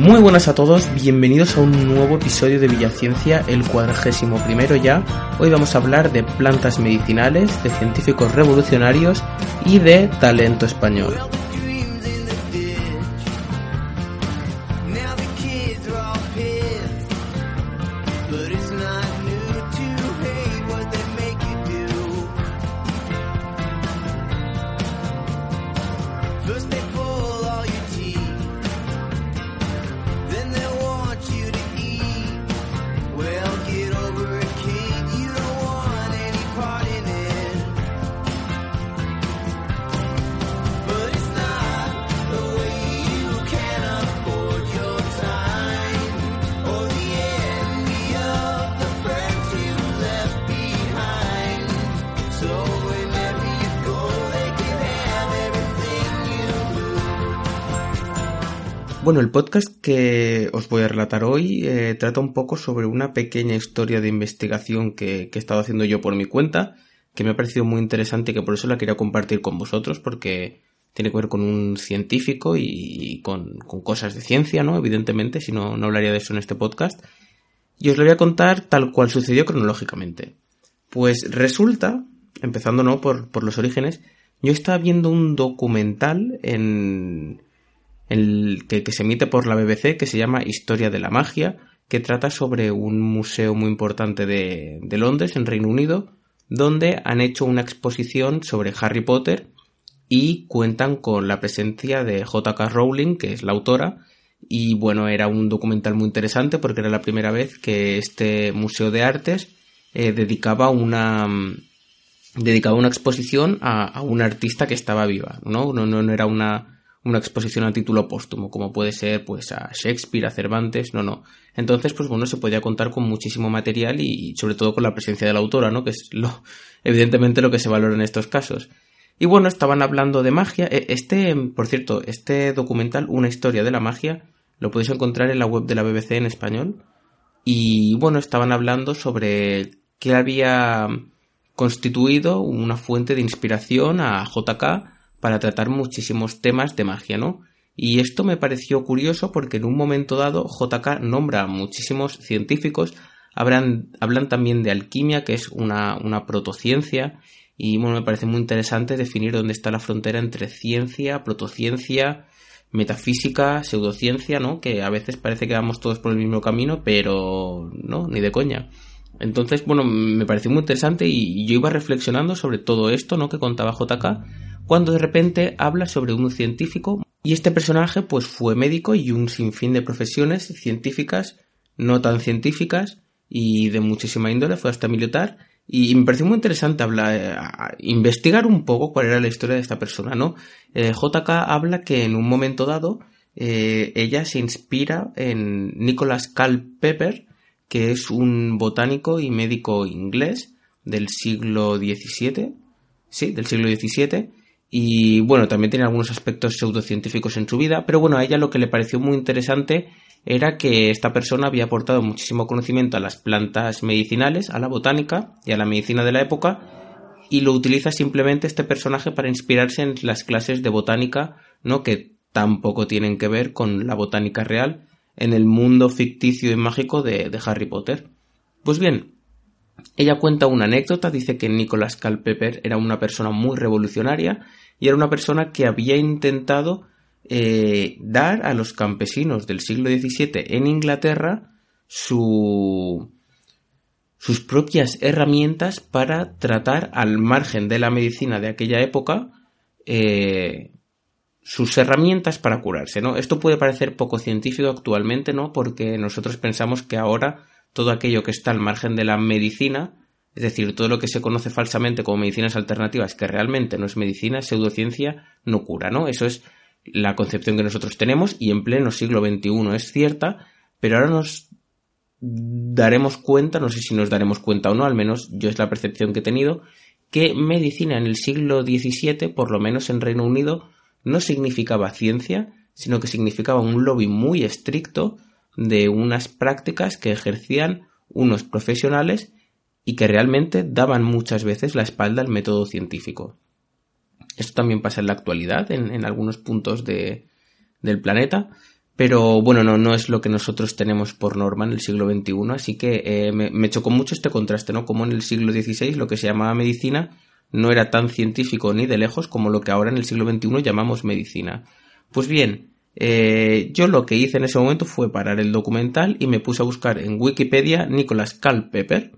Muy buenas a todos, bienvenidos a un nuevo episodio de Villaciencia, el cuadragésimo primero ya. Hoy vamos a hablar de plantas medicinales, de científicos revolucionarios y de talento español. Bueno, el podcast que os voy a relatar hoy eh, trata un poco sobre una pequeña historia de investigación que, he estado haciendo yo por mi cuenta, que me ha parecido muy interesante y que por eso la quería compartir con vosotros, porque tiene que ver con un científico y, con, cosas de ciencia, ¿no? Evidentemente, si no, no hablaría de eso en este podcast. Y os lo voy a contar tal cual sucedió cronológicamente. Pues resulta, empezando ¿no? por, por los orígenes, yo estaba viendo un documental en, el, que, se emite por la BBC, que se llama Historia de la Magia, que trata sobre un museo muy importante de, de Londres, en Reino Unido, donde han hecho una exposición sobre Harry Potter y cuentan con la presencia de J.K. Rowling, que es la autora, y bueno, era un documental muy interesante porque era la primera vez que este Museo de Artes eh, dedicaba una dedicaba una exposición a, a, una artista que estaba viva, ¿no? No, no, no era una, una exposición a título póstumo, como puede ser pues a Shakespeare, a Cervantes, no, no. Entonces, pues bueno, se podía contar con muchísimo material y, sobre todo con la presencia de la autora, ¿no? Que es lo, evidentemente lo que se valora en estos casos. Y bueno, estaban hablando de magia. E, este, por cierto, este documental, Una historia de la magia, lo podéis encontrar en la web de la BBC en español. Y bueno, estaban hablando sobre qué había constituido una fuente de inspiración a JK para tratar muchísimos temas de magia, ¿no? Y esto me pareció curioso porque en un momento dado JK nombra a muchísimos científicos, hablan, también de alquimia, que es una, una protociencia, y bueno, me parece muy interesante definir dónde está la frontera entre ciencia, protociencia, metafísica, pseudociencia, ¿no? Que a veces parece que vamos todos por el mismo camino, pero no, ni de coña. Entonces, bueno, me pareció muy interesante y yo iba reflexionando sobre todo esto, ¿no? Que contaba JK cuando de repente habla sobre un científico y este personaje pues fue médico y un sinfín de profesiones científicas, no tan científicas y de muchísima índole, fue hasta militar y me pareció muy interesante hablar, eh, investigar un poco cuál era la historia de esta persona, ¿no? Eh, JK habla que en un momento dado eh, ella se inspira en Nicholas Culpeper, que es un botánico y médico inglés del siglo XVII, sí, del siglo XVII, y bueno, también tiene algunos aspectos pseudocientíficos en su vida, pero bueno, a ella lo que le pareció muy interesante era que esta persona había aportado muchísimo conocimiento a las plantas medicinales, a la botánica y a la medicina de la época, y lo utiliza simplemente este personaje para inspirarse en las clases de botánica, ¿no? que tampoco tienen que ver con la botánica real en el mundo ficticio y mágico de, Harry Potter. Pues bien, ella cuenta una anécdota, dice que Nicholas Culpeper era una persona muy revolucionaria y era una persona que había intentado eh, dar a los campesinos del siglo XVII en Inglaterra su, sus propias herramientas para tratar al margen de la medicina de aquella época eh, sus herramientas para curarse, ¿no? Esto puede parecer poco científico actualmente, ¿no? Porque nosotros pensamos que ahora todo aquello que está al margen de la medicina, es decir, todo lo que se conoce falsamente como medicinas alternativas, que realmente no es medicina, pseudociencia, no cura, ¿no? Eso es la concepción que nosotros tenemos y en pleno siglo XXI es cierta, pero ahora nos daremos cuenta, no sé si nos daremos cuenta o no, al menos yo es la percepción que he tenido, que medicina en el siglo XVII, por lo menos en Reino Unido, no significaba ciencia, sino que significaba un lobby muy estricto de unas prácticas que ejercían unos profesionales y que realmente daban muchas veces la espalda al método científico. Esto también pasa en la actualidad, en, algunos puntos de, del planeta, pero bueno, no, no es lo que nosotros tenemos por norma en el siglo XXI, así que eh, me, me, chocó mucho este contraste, ¿no? Como en el siglo XVI lo que se llamaba medicina no era tan científico ni de lejos como lo que ahora en el siglo XXI llamamos medicina. Pues bien, eh, yo lo que hice en ese momento fue parar el documental y me puse a buscar en Wikipedia Nicholas Culpeper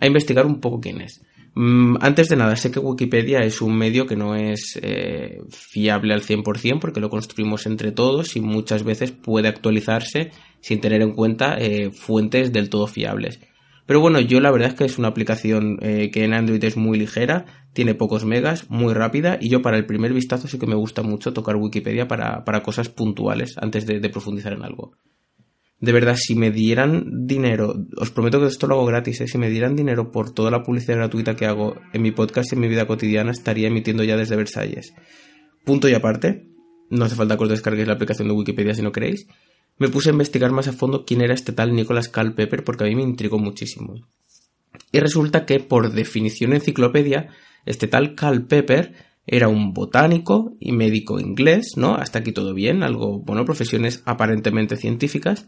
a investigar un poco quién es. Mm, antes de nada, sé que Wikipedia es un medio que no es eh, fiable al 100% porque lo construimos entre todos y muchas veces puede actualizarse sin tener en cuenta eh, fuentes del todo fiables. Pero bueno, yo la verdad es que es una aplicación eh, que en Android es muy ligera, tiene pocos megas, muy rápida y yo para el primer vistazo sí que me gusta mucho tocar Wikipedia para, cosas puntuales antes de, profundizar en algo. De verdad, si me dieran dinero, os prometo que esto lo hago gratis, ¿eh? si me dieran dinero por toda la publicidad gratuita que hago en mi podcast y en mi vida cotidiana, estaría emitiendo ya desde Versalles. Punto y aparte, no hace falta que os descarguéis la aplicación de Wikipedia si no queréis me puse a investigar más a fondo quién era este tal Nicholas Culpeper porque a mí me intrigó muchísimo. Y resulta que, por definición enciclopedia, este tal Culpeper era un botánico y médico inglés, ¿no? Hasta aquí todo bien, algo, bueno, profesiones aparentemente científicas,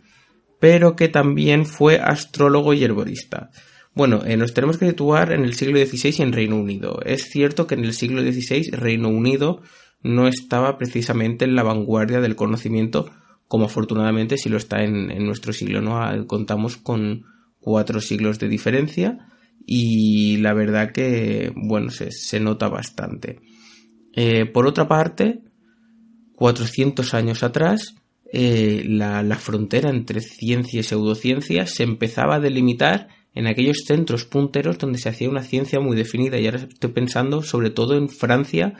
pero que también fue astrólogo y herborista. Bueno, eh, nos tenemos que situar en el siglo XVI en Reino Unido. Es cierto que en el siglo XVI Reino Unido no estaba precisamente en la vanguardia del conocimiento como afortunadamente si lo está en, nuestro siglo, ¿no? Ah, contamos con cuatro siglos de diferencia y la verdad que, bueno, se, nota bastante. Eh, por otra parte, 400 años atrás, eh, la, la, frontera entre ciencia y pseudociencia se empezaba a delimitar en aquellos centros punteros donde se hacía una ciencia muy definida y ahora estoy pensando sobre todo en Francia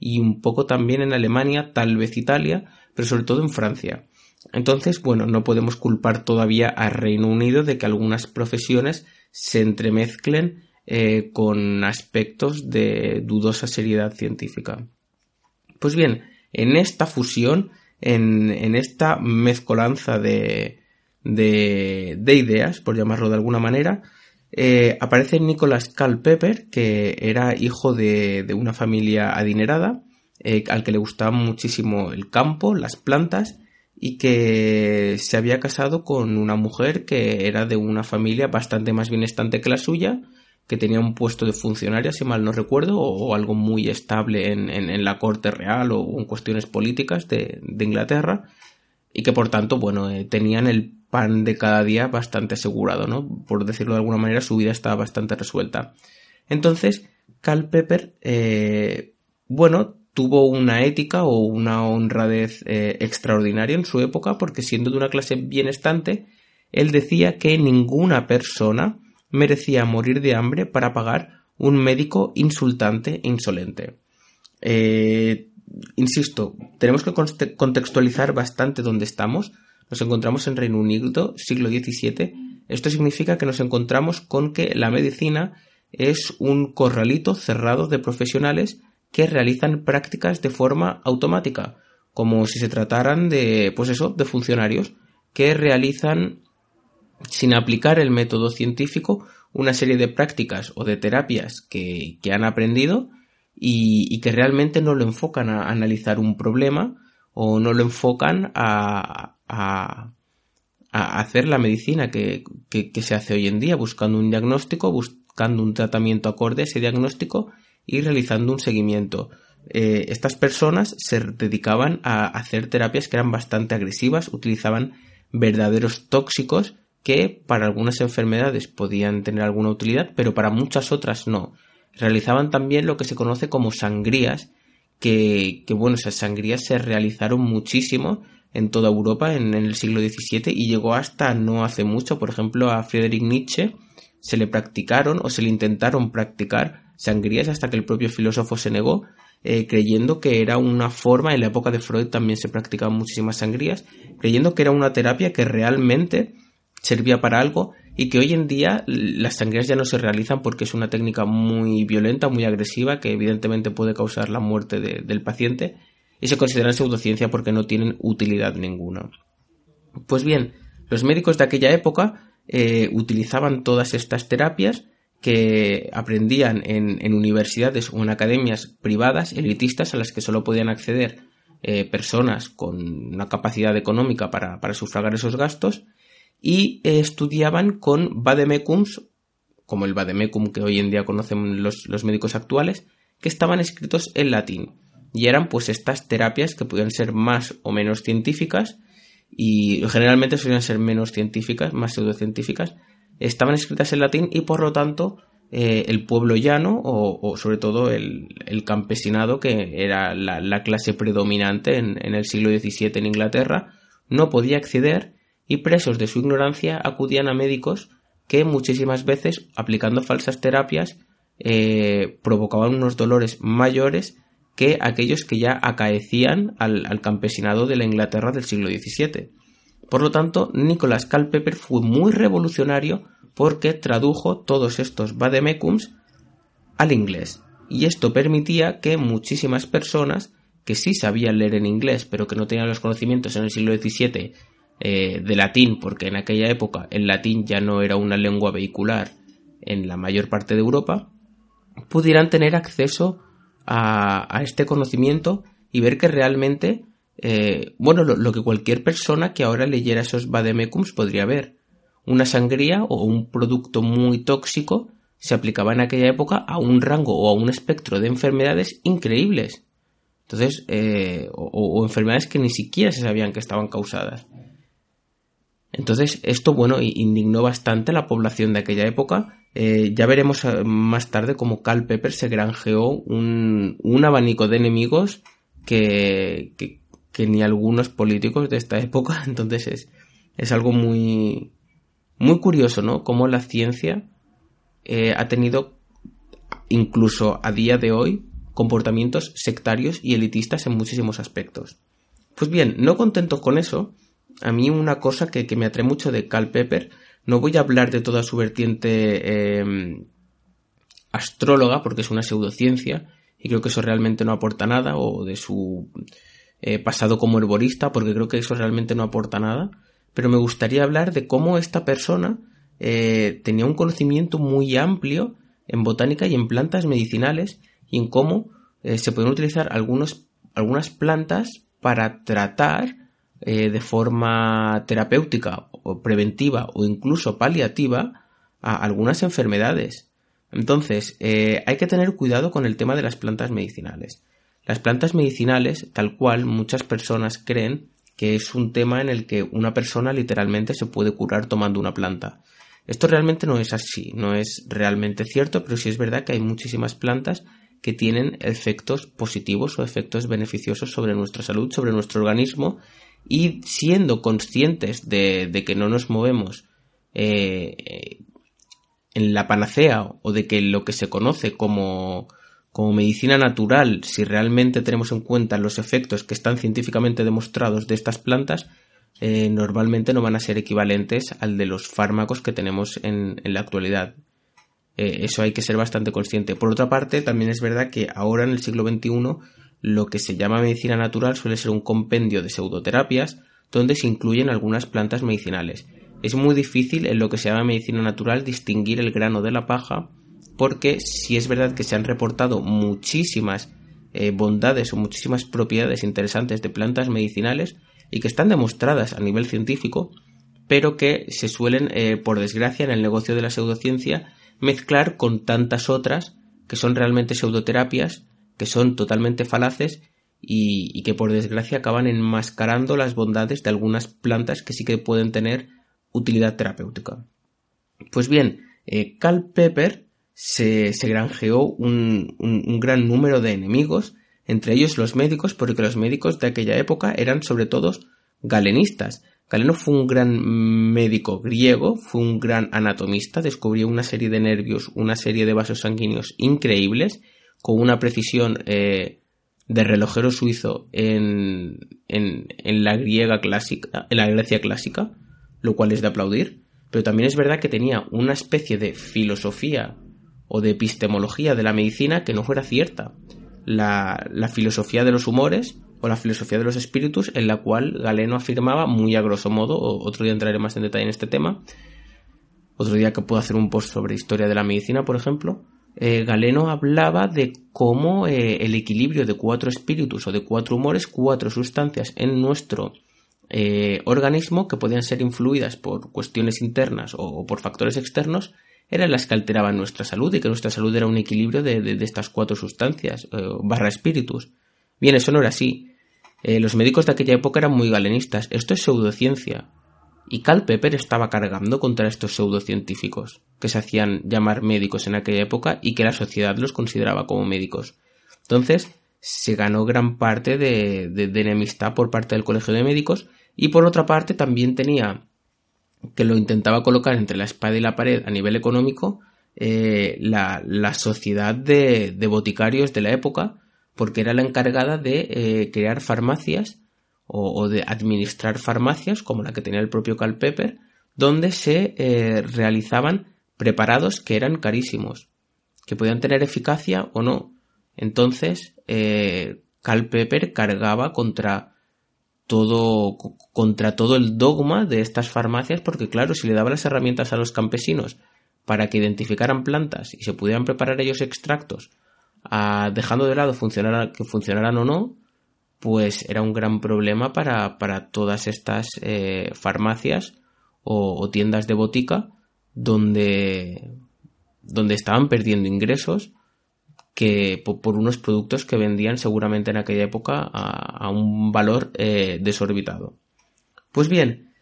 y un poco también en Alemania, tal vez Italia, pero sobre todo en Francia. Entonces, bueno, no podemos culpar todavía al Reino Unido de que algunas profesiones se entremezclen eh, con aspectos de dudosa seriedad científica. Pues bien, en esta fusión, en, esta mezcolanza de, de, ideas, por llamarlo de alguna manera, eh, aparece Nicholas Culpeper, que era hijo de, una familia adinerada, eh, al que le gustaba muchísimo el campo, las plantas, y que se había casado con una mujer que era de una familia bastante más bienestante que la suya, que tenía un puesto de funcionaria, si mal no recuerdo, o, algo muy estable en, la corte real o en cuestiones políticas de, Inglaterra, y que por tanto, bueno, eh, tenían el pan de cada día bastante asegurado, ¿no? Por decirlo de alguna manera, su vida estaba bastante resuelta. Entonces, Cal Pepper, eh, bueno, tuvo una ética o una honradez eh, extraordinaria en su época porque siendo de una clase bienestante, él decía que ninguna persona merecía morir de hambre para pagar un médico insultante e insolente. Eh, insisto, tenemos que contextualizar bastante dónde estamos. Nos encontramos en Reino Unido, siglo XVII. Esto significa que nos encontramos con que la medicina es un corralito cerrado de profesionales que realizan prácticas de forma automática, como si se trataran de, pues eso, de funcionarios que realizan sin aplicar el método científico una serie de prácticas o de terapias que, han aprendido y, que realmente no lo enfocan a analizar un problema o no lo enfocan a, a, hacer la medicina que, que, se hace hoy en día, buscando un diagnóstico, buscando un tratamiento acorde a ese diagnóstico y realizando un seguimiento. Eh, estas personas se dedicaban a hacer terapias que eran bastante agresivas, utilizaban verdaderos tóxicos que para algunas enfermedades podían tener alguna utilidad, pero para muchas otras no. Realizaban también lo que se conoce como sangrías, que, bueno, esas sangrías se realizaron muchísimo en toda Europa en, en, el siglo XVII y llegó hasta no hace mucho, por ejemplo, a Friedrich Nietzsche se le practicaron o se le intentaron practicar sangrías hasta que el propio filósofo se negó eh, creyendo que era una forma, en la época de Freud también se practicaban muchísimas sangrías, creyendo que era una terapia que realmente servía para algo y que hoy en día las sangrías ya no se realizan porque es una técnica muy violenta, muy agresiva, que evidentemente puede causar la muerte del paciente y se consideran pseudociencia porque no tienen utilidad ninguna. Pues bien, los médicos de aquella época eh, utilizaban todas estas terapias que aprendían en, universidades o en academias privadas, elitistas, a las que solo podían acceder eh, personas con una capacidad económica para, sufragar esos gastos, y eh, estudiaban con vademecums, como el vademecum que hoy en día conocen los, los médicos actuales, que estaban escritos en latín. Y eran pues estas terapias que podían ser más o menos científicas, y generalmente solían ser menos científicas, más pseudocientíficas, estaban escritas en latín y por lo tanto eh, el pueblo llano o, sobre todo el, campesinado que era la, clase predominante en, el siglo XVII en Inglaterra no podía acceder y presos de su ignorancia acudían a médicos que muchísimas veces aplicando falsas terapias eh, provocaban unos dolores mayores que aquellos que ya acaecían al, al campesinado de la Inglaterra del siglo XVII. Por lo tanto, Nicholas Culpeper fue muy revolucionario porque tradujo todos estos vademecums al inglés. Y esto permitía que muchísimas personas que sí sabían leer en inglés, pero que no tenían los conocimientos en el siglo XVII eh, de latín, porque en aquella época el latín ya no era una lengua vehicular en la mayor parte de Europa, pudieran tener acceso a, este conocimiento y ver que realmente eh, bueno, lo, que cualquier persona que ahora leyera esos vademecums podría ver. Una sangría o un producto muy tóxico se aplicaba en aquella época a un rango o a un espectro de enfermedades increíbles. Entonces, eh, o, enfermedades que ni siquiera se sabían que estaban causadas. Entonces, esto, bueno, indignó bastante a la población de aquella época. Eh, ya veremos más tarde cómo Carl Pepper se granjeó un, un abanico de enemigos que, que ni algunos políticos de esta época. Entonces es, es algo muy, muy curioso, ¿no? Cómo la ciencia eh, ha tenido, incluso a día de hoy, comportamientos sectarios y elitistas en muchísimos aspectos. Pues bien, no contento con eso, a mí una cosa que, me atrae mucho de Carl Pepper, no voy a hablar de toda su vertiente em, astróloga, porque es una pseudociencia, y creo que eso realmente no aporta nada, o de su eh, pasado como herborista, porque creo que eso realmente no aporta nada, pero me gustaría hablar de cómo esta persona eh, tenía un conocimiento muy amplio en botánica y en plantas medicinales y en cómo eh, se pueden utilizar algunos, algunas plantas para tratar de forma terapéutica o preventiva o incluso paliativa a algunas enfermedades. Entonces, hay que tener cuidado con el tema de las plantas medicinales. Las plantas medicinales, tal cual, muchas personas creen que es un tema en el que una persona literalmente se puede curar tomando una planta. Esto realmente no es así, no es realmente cierto, pero sí es verdad que hay muchísimas plantas que tienen efectos positivos o efectos beneficiosos sobre nuestra salud, sobre nuestro organismo, y siendo conscientes de, que no nos movemos eh, en la panacea o de que lo que se conoce como como medicina natural, si realmente tenemos en cuenta los efectos que están científicamente demostrados de estas plantas, eh, normalmente no van a ser equivalentes al de los fármacos que tenemos en, la actualidad. Eh, eso hay que ser bastante consciente. Por otra parte, también es verdad que ahora en el siglo XXI lo que se llama medicina natural suele ser un compendio de pseudoterapias donde se incluyen algunas plantas medicinales. Es muy difícil en lo que se llama medicina natural distinguir el grano de la paja porque si es verdad que se han reportado muchísimas eh, bondades o muchísimas propiedades interesantes de plantas medicinales y que están demostradas a nivel científico, pero que se suelen, eh, por desgracia, en el negocio de la pseudociencia, mezclar con tantas otras que son realmente pseudoterapias, que son totalmente falaces y, que por desgracia acaban enmascarando las bondades de algunas plantas que sí que pueden tener utilidad terapéutica. Pues bien, eh, Cal Pepper se, granjeó un, gran número de enemigos, entre ellos los médicos, porque los médicos de aquella época eran sobre todo galenistas. Galeno fue un gran médico griego, fue un gran anatomista, descubrió una serie de nervios, una serie de vasos sanguíneos increíbles, con una precisión eh, de relojero suizo en la griega clásica, en la Grecia clásica, lo cual es de aplaudir, pero también es verdad que tenía una especie de filosofía o de epistemología de la medicina que no fuera cierta. La, la, filosofía de los humores o la filosofía de los espíritus, en la cual Galeno afirmaba muy a grosso modo, otro día entraré más en detalle en este tema, otro día que puedo hacer un post sobre historia de la medicina, por ejemplo, eh, Galeno hablaba de cómo eh, el equilibrio de cuatro espíritus o de cuatro humores, cuatro sustancias en nuestro eh, organismo que podían ser influidas por cuestiones internas o, por factores externos, eran las que alteraban nuestra salud y que nuestra salud era un equilibrio de, estas cuatro sustancias barra espíritus. Bien, eso no era así. los médicos de aquella época eran muy galenistas. Esto es pseudociencia. Y Karl Pepper estaba cargando contra estos pseudocientíficos, que se hacían llamar médicos en aquella época y que la sociedad los consideraba como médicos. Entonces, se ganó gran parte de, enemistad por parte del Colegio de Médicos y por otra parte también tenía que lo intentaba colocar entre la espada y la pared a nivel económico eh, la, sociedad de, boticarios de la época porque era la encargada de eh, crear farmacias o, de administrar farmacias como la que tenía el propio Pepper, donde se eh, realizaban preparados que eran carísimos, que podían tener eficacia o no. Entonces, eh, Pepper cargaba contra todo, contra todo el dogma de estas farmacias, porque claro, si le daba las herramientas a los campesinos para que identificaran plantas y se pudieran preparar ellos extractos, ah, dejando de lado funcionar, que funcionaran o no, pues era un gran problema para, todas estas eh, farmacias o, tiendas de botica donde, donde estaban perdiendo ingresos que por, unos productos que vendían seguramente en aquella época a, un valor eh, desorbitado. Pues bien,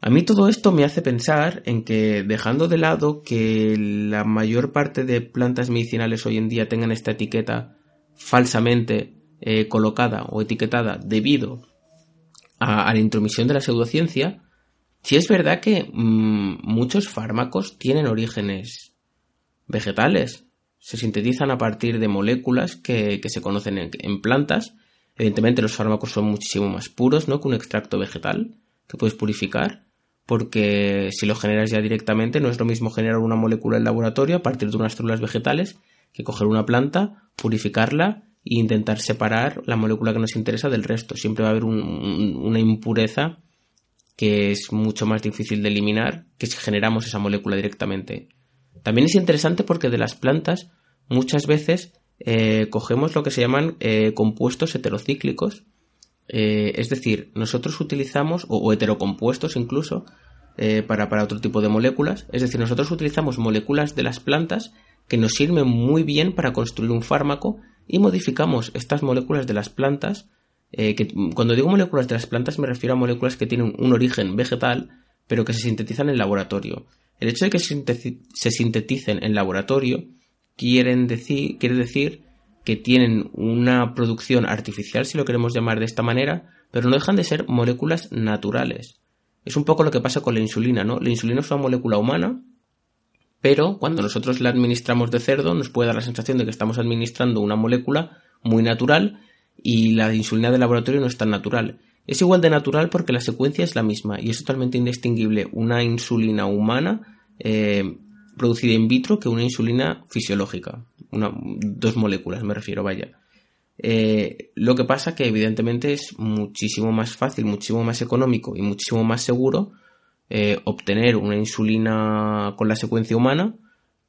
a mí todo esto me hace pensar en que dejando de lado que la mayor parte de plantas medicinales hoy en día tengan esta etiqueta falsamente eh, colocada o etiquetada debido a, la intromisión de la pseudociencia, si es verdad que mm, muchos fármacos tienen orígenes vegetales, se sintetizan a partir de moléculas que, se conocen en, plantas. Evidentemente los fármacos son muchísimo más puros ¿no? que un extracto vegetal que puedes purificar, porque si lo generas ya directamente no es lo mismo generar una molécula en laboratorio a partir de unas células vegetales que coger una planta, purificarla e intentar separar la molécula que nos interesa del resto. Siempre va a haber una impureza que es mucho más difícil de eliminar que si generamos esa molécula directamente. También es interesante porque de las plantas muchas veces eh, cogemos lo que se llaman eh, compuestos heterocíclicos, eh, es decir, nosotros utilizamos, o, heterocompuestos incluso, para, para otro tipo de moléculas, es decir, nosotros utilizamos moléculas de las plantas que nos sirven muy bien para construir un fármaco y modificamos estas moléculas de las plantas, que cuando digo moléculas de las plantas me refiero a moléculas que tienen un origen vegetal, pero que se sintetizan en laboratorio. El hecho de que se sinteticen en laboratorio quiere decir que tienen una producción artificial, si lo queremos llamar de esta manera, pero no dejan de ser moléculas naturales. Es un poco lo que pasa con la insulina, ¿no? La insulina es una molécula humana pero cuando nosotros la administramos de cerdo nos puede dar la sensación de que estamos administrando una molécula muy natural y la insulina de laboratorio no es tan natural. Es igual de natural porque la secuencia es la misma y es totalmente indistinguible una insulina humana eh, producida in vitro que una insulina fisiológica. dos moléculas me refiero, vaya. Eh, lo que pasa que evidentemente es muchísimo más fácil, muchísimo más económico y muchísimo más seguro eh, obtener una insulina con la secuencia humana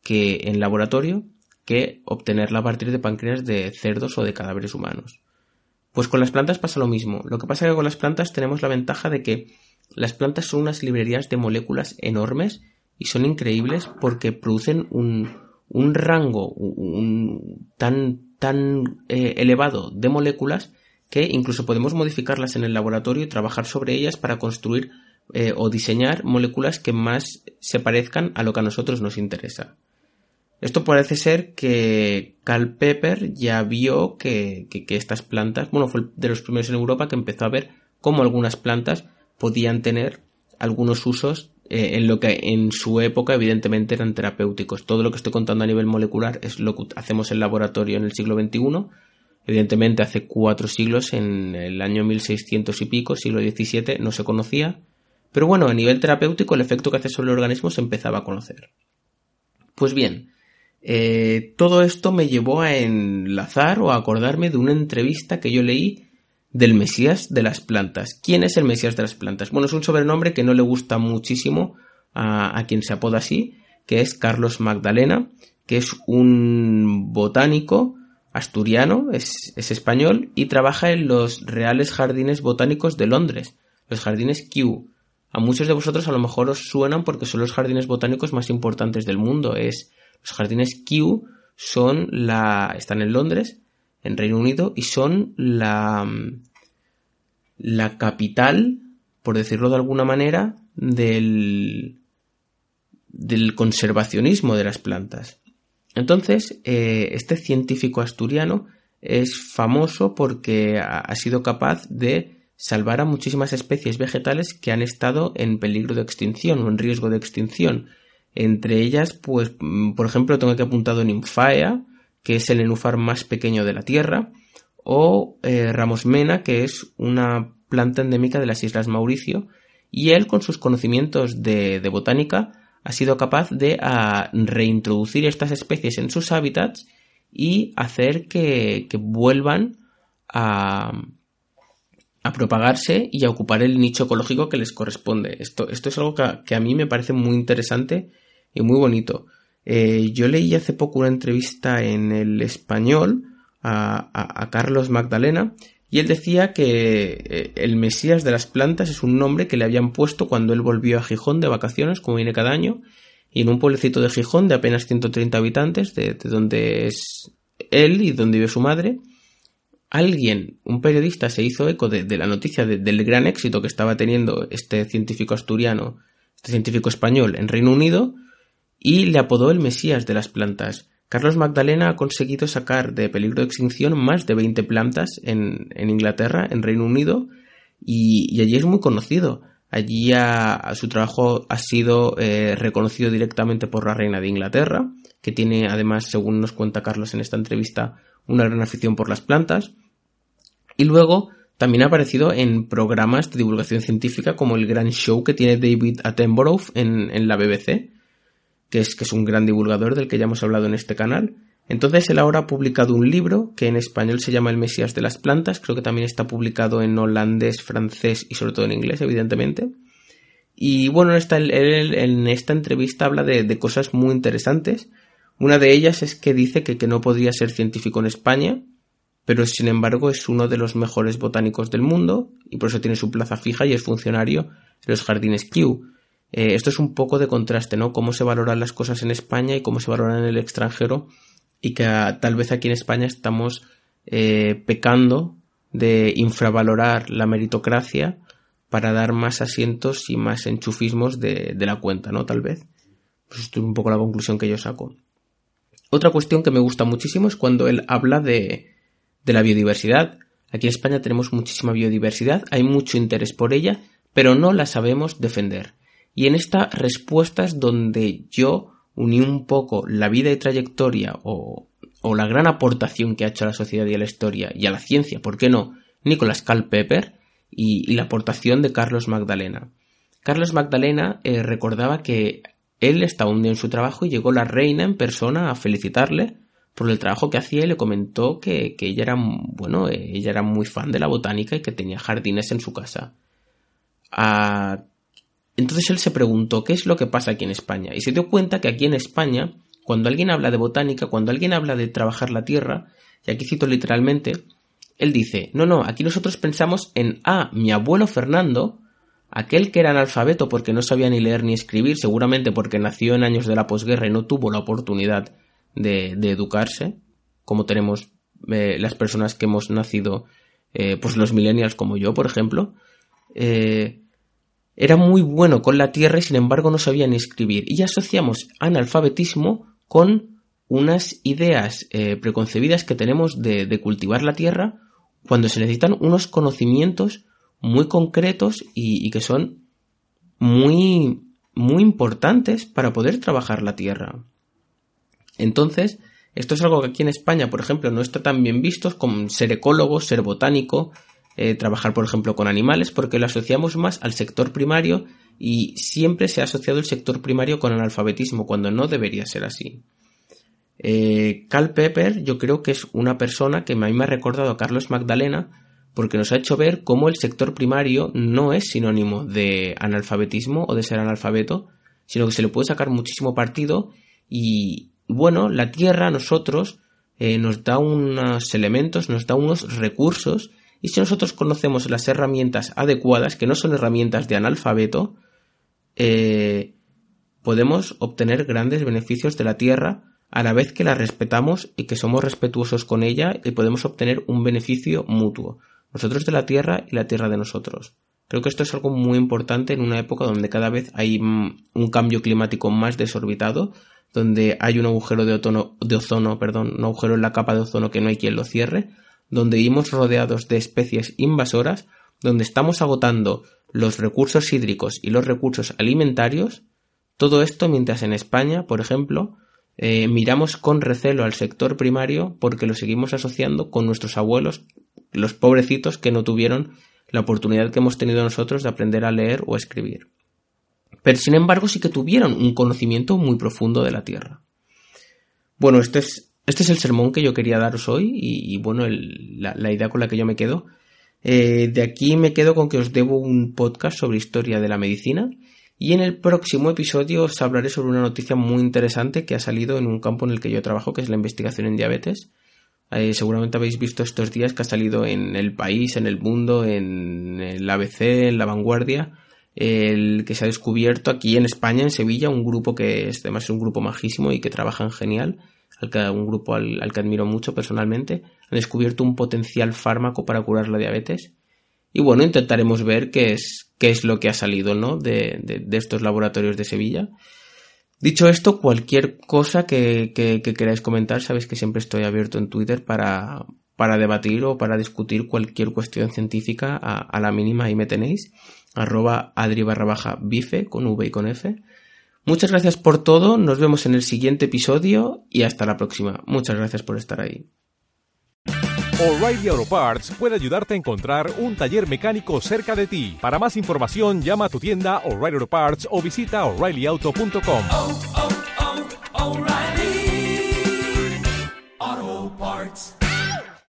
que en laboratorio que obtenerla a partir de páncreas de cerdos o de cadáveres humanos. Pues con las plantas pasa lo mismo. Lo que pasa es que con las plantas tenemos la ventaja de que las plantas son unas librerías de moléculas enormes y son increíbles porque producen un, un rango un, tan, tan eh, elevado de moléculas que incluso podemos modificarlas en el laboratorio y trabajar sobre ellas para construir eh, o diseñar moléculas que más se parezcan a lo que a nosotros nos interesa. Esto parece ser que Carl Pepper ya vio que, estas plantas, bueno, fue de los primeros en Europa que empezó a ver cómo algunas plantas podían tener algunos usos eh, en lo que en su época evidentemente eran terapéuticos. Todo lo que estoy contando a nivel molecular es lo que hacemos en laboratorio en el siglo XXI. Evidentemente hace cuatro siglos, en el año 1600 y pico, siglo XVII, no se conocía, pero bueno, a nivel terapéutico el efecto que hace sobre el organismo se empezaba a conocer. Pues bien, eh, todo esto me llevó a enlazar o a acordarme de una entrevista que yo leí del Mesías de las plantas. ¿Quién es el Mesías de las plantas? Bueno, es un sobrenombre que no le gusta muchísimo a, a quien se apoda así, que es Carlos Magdalena, que es un botánico asturiano, es, español y trabaja en los Reales Jardines Botánicos de Londres, los Jardines Kew. A muchos de vosotros a lo mejor os suenan porque son los jardines botánicos más importantes del mundo. Es los jardines Kew son la están en Londres, en Reino Unido y son la la capital, por decirlo de alguna manera, del del conservacionismo de las plantas. Entonces, eh, este científico asturiano es famoso porque ha sido capaz de salvar a muchísimas especies vegetales que han estado en peligro de extinción o en riesgo de extinción. Entre ellas, pues, mm, por ejemplo, tengo aquí apuntado Nymphaea, que es el nenúfar más pequeño de la Tierra, o eh, Ramosmena, que es una planta endémica de las Islas Mauricio, y él, con sus conocimientos de botánica, ha sido capaz de reintroducir estas especies en sus hábitats y hacer que, vuelvan a, a, propagarse y a ocupar el nicho ecológico que les corresponde. Esto, esto es algo que a, mí me parece muy interesante y muy bonito. Eh, yo leí hace poco una entrevista en el español a, a Carlos Magdalena y él decía que eh, el Mesías de las plantas es un nombre que le habían puesto cuando él volvió a Gijón de vacaciones, como viene cada año, y en un pueblecito de Gijón de apenas 130 habitantes, de, donde es él y donde vive su madre, alguien, un periodista, se hizo eco de, la noticia del gran éxito que estaba teniendo este científico asturiano, este científico español en Reino Unido, y le apodó el Mesías de las plantas. Carlos Magdalena ha conseguido sacar de peligro de extinción más de 20 plantas en, Inglaterra, en Reino Unido, y, allí es muy conocido. Allí su trabajo ha sido eh, reconocido directamente por la reina de Inglaterra, que tiene además, según nos cuenta Carlos en esta entrevista, una gran afición por las plantas. Y luego también ha aparecido en programas de divulgación científica como el gran show que tiene David Attenborough en la BBC, que es, que es un gran divulgador del que ya hemos hablado en este canal. Entonces él ahora ha publicado un libro que en español se llama El Mesías de las Plantas, creo que también está publicado en holandés, francés y sobre todo en inglés, evidentemente. Y bueno, en esta, en esta entrevista habla de, cosas muy interesantes. Una de ellas es que dice que, que no podría ser científico en España, pero sin embargo es uno de los mejores botánicos del mundo y por eso tiene su plaza fija y es funcionario en los jardines Kew. Eh, esto es un poco de contraste, ¿no? Cómo se valoran las cosas en España y cómo se valoran en el extranjero y que ah, tal vez aquí en España estamos eh, pecando de infravalorar la meritocracia para dar más asientos y más enchufismos de, la cuenta, ¿no? Tal vez. Pues esto es un poco la conclusión que yo saco. Otra cuestión que me gusta muchísimo es cuando él habla de, de la biodiversidad. Aquí en España tenemos muchísima biodiversidad, hay mucho interés por ella, pero no la sabemos defender. Y en esta respuesta es donde yo uní un poco la vida y trayectoria o, o la gran aportación que ha hecho a la sociedad y a la historia y a la ciencia, ¿por qué no? Nicholas Pepper y, la aportación de Carlos Magdalena. Carlos Magdalena eh, recordaba que él estaba un día en su trabajo y llegó la reina en persona a felicitarle por el trabajo que hacía y le comentó que, que ella era bueno, ella era muy fan de la botánica y que tenía jardines en su casa. A entonces él se preguntó qué es lo que pasa aquí en España y se dio cuenta que aquí en España, cuando alguien habla de botánica, cuando alguien habla de trabajar la tierra, y aquí cito literalmente, él dice, no, no, aquí nosotros pensamos en, ah, mi abuelo Fernando, aquel que era analfabeto porque no sabía ni leer ni escribir, seguramente porque nació en años de la posguerra y no tuvo la oportunidad de, educarse, como tenemos eh, las personas que hemos nacido, eh, pues los millennials como yo, por ejemplo, eh, era muy bueno con la tierra y sin embargo no sabía ni escribir. Y asociamos analfabetismo con unas ideas eh, preconcebidas que tenemos de, cultivar la tierra cuando se necesitan unos conocimientos muy concretos y, que son muy, muy importantes para poder trabajar la tierra. Entonces, Esto es algo que aquí en España, por ejemplo, no está tan bien visto como ser ecólogo, ser botánico, eh, trabajar, por ejemplo, con animales, porque lo asociamos más al sector primario y siempre se ha asociado el sector primario con analfabetismo, cuando no debería ser así. Eh, Carl Pepper yo creo que es una persona que a mí me ha recordado a Carlos Magdalena porque nos ha hecho ver cómo el sector primario no es sinónimo de analfabetismo o de ser analfabeto, sino que se le puede sacar muchísimo partido y bueno, la Tierra a nosotros eh, nos da unos elementos, nos da unos recursos y si nosotros conocemos las herramientas adecuadas, que no son herramientas de analfabeto, eh, podemos obtener grandes beneficios de la Tierra a la vez que la respetamos y que somos respetuosos con ella y podemos obtener un beneficio mutuo, nosotros de la Tierra y la Tierra de nosotros. Creo que esto es algo muy importante en una época donde cada vez hay mm, un cambio climático más desorbitado, donde hay un agujero de, ozono, de ozono, perdón, un agujero en la capa de ozono que no hay quien lo cierre, donde vivimos rodeados de especies invasoras, donde estamos agotando los recursos hídricos y los recursos alimentarios, todo esto mientras en España, por ejemplo, eh, miramos con recelo al sector primario porque lo seguimos asociando con nuestros abuelos, los pobrecitos que no tuvieron la oportunidad que hemos tenido nosotros de aprender a leer o escribir. Pero sin embargo sí que tuvieron un conocimiento muy profundo de la Tierra. Bueno, este es, este es el sermón que yo quería daros hoy y, bueno, la, idea con la que yo me quedo. Eh, de aquí me quedo con que os debo un podcast sobre historia de la medicina y en el próximo episodio os hablaré sobre una noticia muy interesante que ha salido en un campo en el que yo trabajo, que es la investigación en diabetes. Eh, seguramente habéis visto estos días que ha salido en el país, en el mundo, en el ABC, en la vanguardia, el que se ha descubierto aquí en España, en Sevilla, un grupo que es además un grupo majísimo y que trabajan genial, al un grupo al, al que admiro mucho personalmente, han descubierto un potencial fármaco para curar la diabetes y bueno, intentaremos ver qué es, qué es lo que ha salido ¿no? de, de, estos laboratorios de Sevilla. Dicho esto, cualquier cosa que, que, queráis comentar, sabéis que siempre estoy abierto en Twitter para, para debatir o para discutir cualquier cuestión científica a, la mínima ahí me tenéis arroba adri barra baja bife con v y con f Muchas gracias por todo, nos vemos en el siguiente episodio y hasta la próxima. Muchas gracias por estar ahí. O'Reilly Auto Parts puede ayudarte a encontrar un taller mecánico cerca de ti. Para más información, llama a tu tienda O'Reilly Auto Parts o visita oreillyauto.com. Oh, oh, oh,